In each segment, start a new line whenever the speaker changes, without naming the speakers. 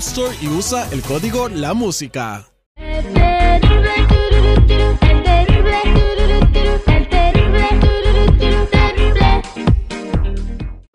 Store y usa el código La Música.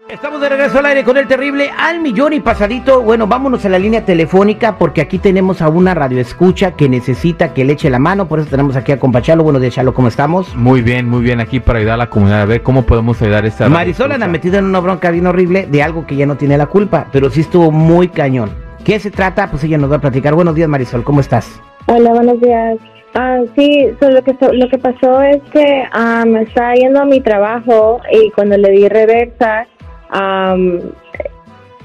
Estamos de regreso al aire con el terrible al millón y pasadito. Bueno, vámonos a la línea telefónica porque aquí tenemos a una radioescucha que necesita que le eche la mano. Por eso tenemos aquí a compa Chalo. Buenos días, Chalo, ¿cómo estamos?
Muy bien, muy bien. Aquí para ayudar a la comunidad a ver cómo podemos ayudar a esta.
Marisol anda metida en una bronca bien horrible de algo que ya no tiene la culpa, pero sí estuvo muy cañón. ¿Qué se trata? Pues ella nos va a platicar. Buenos días, Marisol, ¿cómo estás?
Hola, buenos días. Ah, sí, so, lo, que, lo que pasó es que me estaba yendo a mi trabajo y cuando le di reversa, am,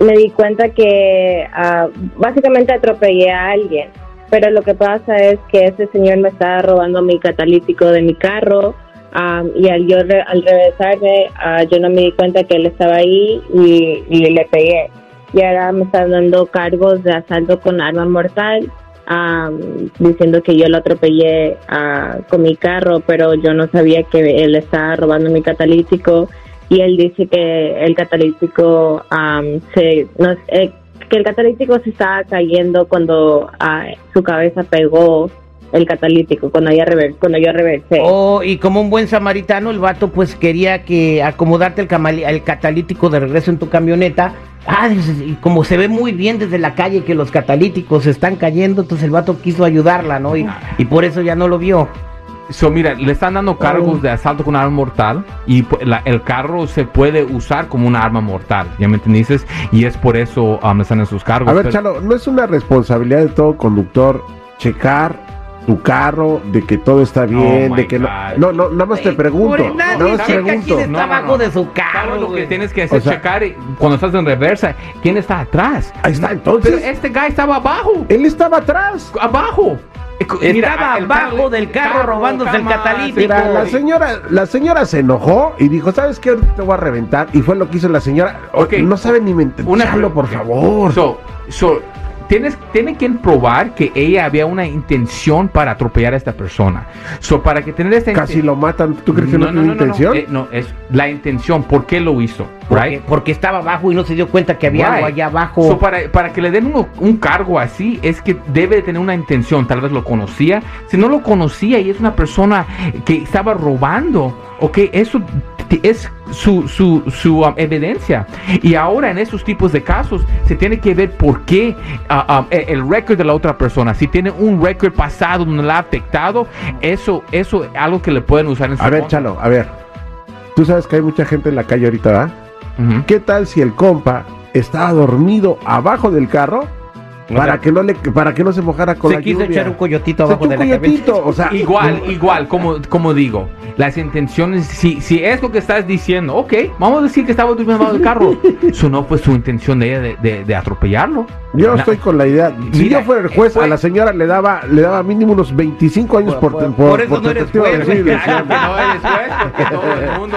me di cuenta que ah, básicamente atropellé a alguien. Pero lo que pasa es que ese señor me estaba robando mi catalítico de mi carro am, y al yo re- al regresarme ah, yo no me di cuenta que él estaba ahí y le pegué. Y ahora me están dando cargos de asalto con arma mortal am, diciendo que yo lo atropellé ah, con mi carro, pero yo no sabía que él estaba robando mi catalítico y él dice que el catalítico am, se no, eh, que el catalítico se estaba cayendo cuando ah, su cabeza pegó el catalítico cuando yo rever, cuando yo reversé.
Oh, y como un buen samaritano, el vato pues quería que acomodarte el, el catalítico de regreso en tu camioneta. Ah, y como se ve muy bien desde la calle que los catalíticos están cayendo, entonces el vato quiso ayudarla, ¿no? Y, y por eso ya no lo vio.
So, mira, le están dando cargos de asalto con arma mortal y pu- la- el carro se puede usar como una arma mortal, ¿ya me entendiste? Y es por eso um, le están en sus cargos.
A ver,
Pero-
Chalo, ¿no es una responsabilidad de todo conductor checar tu carro, de que todo está bien,
Oh,
de
my
que no...
God.
No, no, nada más te pregunto, nada más
checa
pregunto.
quién está abajo de su carro,
¿Sabes lo que tienes que hacer?
O sea-
checar y- cuando estás en reversa. ¿Quién está atrás?
Ahí está, entonces,
Pero este guy estaba abajo.
él estaba atrás.
Abajo.
Estaba
el
abajo del carro robándose el catalítico.
Mira, la señora, la señora se enojó y dijo, ¿sabes qué? Ahorita te voy a reventar. Y fue lo que hizo la señora. O-
Ok.
No sabe ni mentir.
Una
Chalo, por favor.
So, so, tienes, tiene que probar que ella había una intención para atropellar a esta persona. So, para que tener esta
Casi lo matan. ¿Tú crees que no, tiene intención?
Eh, no, es la intención. ¿Por qué lo hizo?
Porque,
Right?
porque estaba abajo y no se dio cuenta que había
Right.
algo allá abajo.
So, para, para que le den uno- un cargo así, es que debe de tener una intención. Tal vez lo conocía. Si no lo conocía y es una persona que estaba robando, ok, eso es su, su, su um, evidencia. Y ahora en esos tipos de casos se tiene que ver por qué ah, um, e- el récord de la otra persona. Si tiene un récord pasado donde la ha afectado, eso, eso es algo que le pueden usar en su
A ver,
contra.
Chalo, a ver. Tú sabes que hay mucha gente en la calle ahorita, ¿verdad? ¿Qué tal si el compa estaba dormido abajo del carro para que no le para que no se mojara con
se
la
quiso
lluvia?
echar un coyotito
Se
abajo
echó
de
un
la cabeza.
coyotito, o sea,
Igual, igual, como, como digo, las intenciones, si, si es lo que estás diciendo, ok, vamos a decir que estaba durmiendo del carro. Eso no fue su intención de ella de, de- de atropellarlo.
Yo
Na-
estoy con la idea. Si
Mira,
yo fuera el juez,
fue-
a la señora le daba le daba mínimo unos 25 años por
Por-
por,
por eso no eres juez.
Claro no eres juez, porque todo el mundo,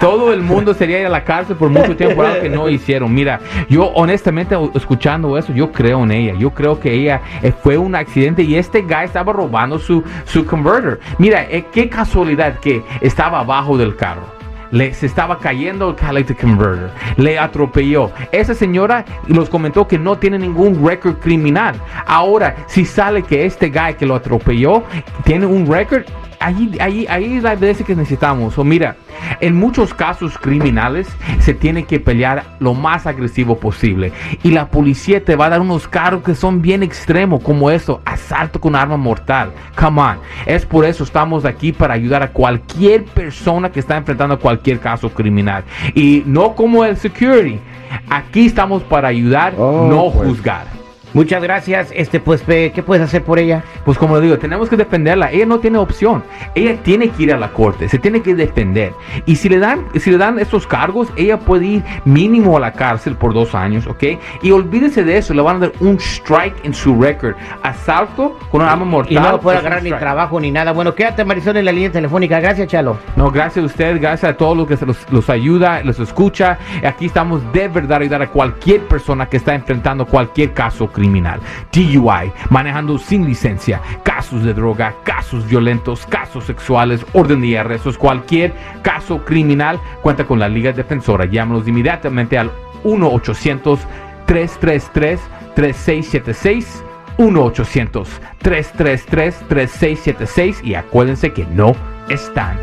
todo el mundo sería ir a la cárcel por mucho tiempo por algo que no hicieron. Mira, yo honestamente escuchando eso, yo creo en ella. Yo creo que ella eh, fue un accidente y este guy estaba robando su, su converter. Mira, eh, qué casualidad que estaba abajo del carro. Le, se estaba cayendo el catalytic converter. Le atropelló. Esa señora nos comentó que no tiene ningún récord criminal. Ahora, si sale que este guy que lo atropelló tiene un récord, ahí, ahí, ahí es la veces que necesitamos. O mira, en muchos casos criminales se tiene que pelear lo más agresivo posible. Y la policía te va a dar unos cargos que son bien extremos, como eso, asalto con arma mortal. Come on. Es por eso estamos aquí para ayudar a cualquier persona que está enfrentando cualquier caso criminal. Y no como el security. Aquí estamos para ayudar,
Oh,
no
pues.
juzgar.
Muchas gracias. Este, pues, ¿qué puedes hacer por ella?
Pues como le digo, tenemos que defenderla. Ella no tiene opción. Ella tiene que ir a la corte, se tiene que defender. Y si le dan, si le dan estos cargos, ella puede ir mínimo a la cárcel por dos años, ¿ok? Y olvídese de eso, le van a dar un strike en su record. Asalto con un arma mortal.
Y no puede agarrar ni trabajo ni nada. Bueno, quédate, Marisol, en la línea telefónica. Gracias, Chalo.
No, gracias a usted, gracias a todos los que se los, los ayuda, los escucha. Aquí estamos de verdad a ayudar a cualquier persona que está enfrentando cualquier caso criminal. DUI, manejando sin licencia, casos de droga, casos violentos, casos sexuales, orden de arrestos, cualquier caso criminal, cuenta con la Liga Defensora. Llámanos inmediatamente al 1-800-333-3676. 1-800-333-3676 y acuérdense que no están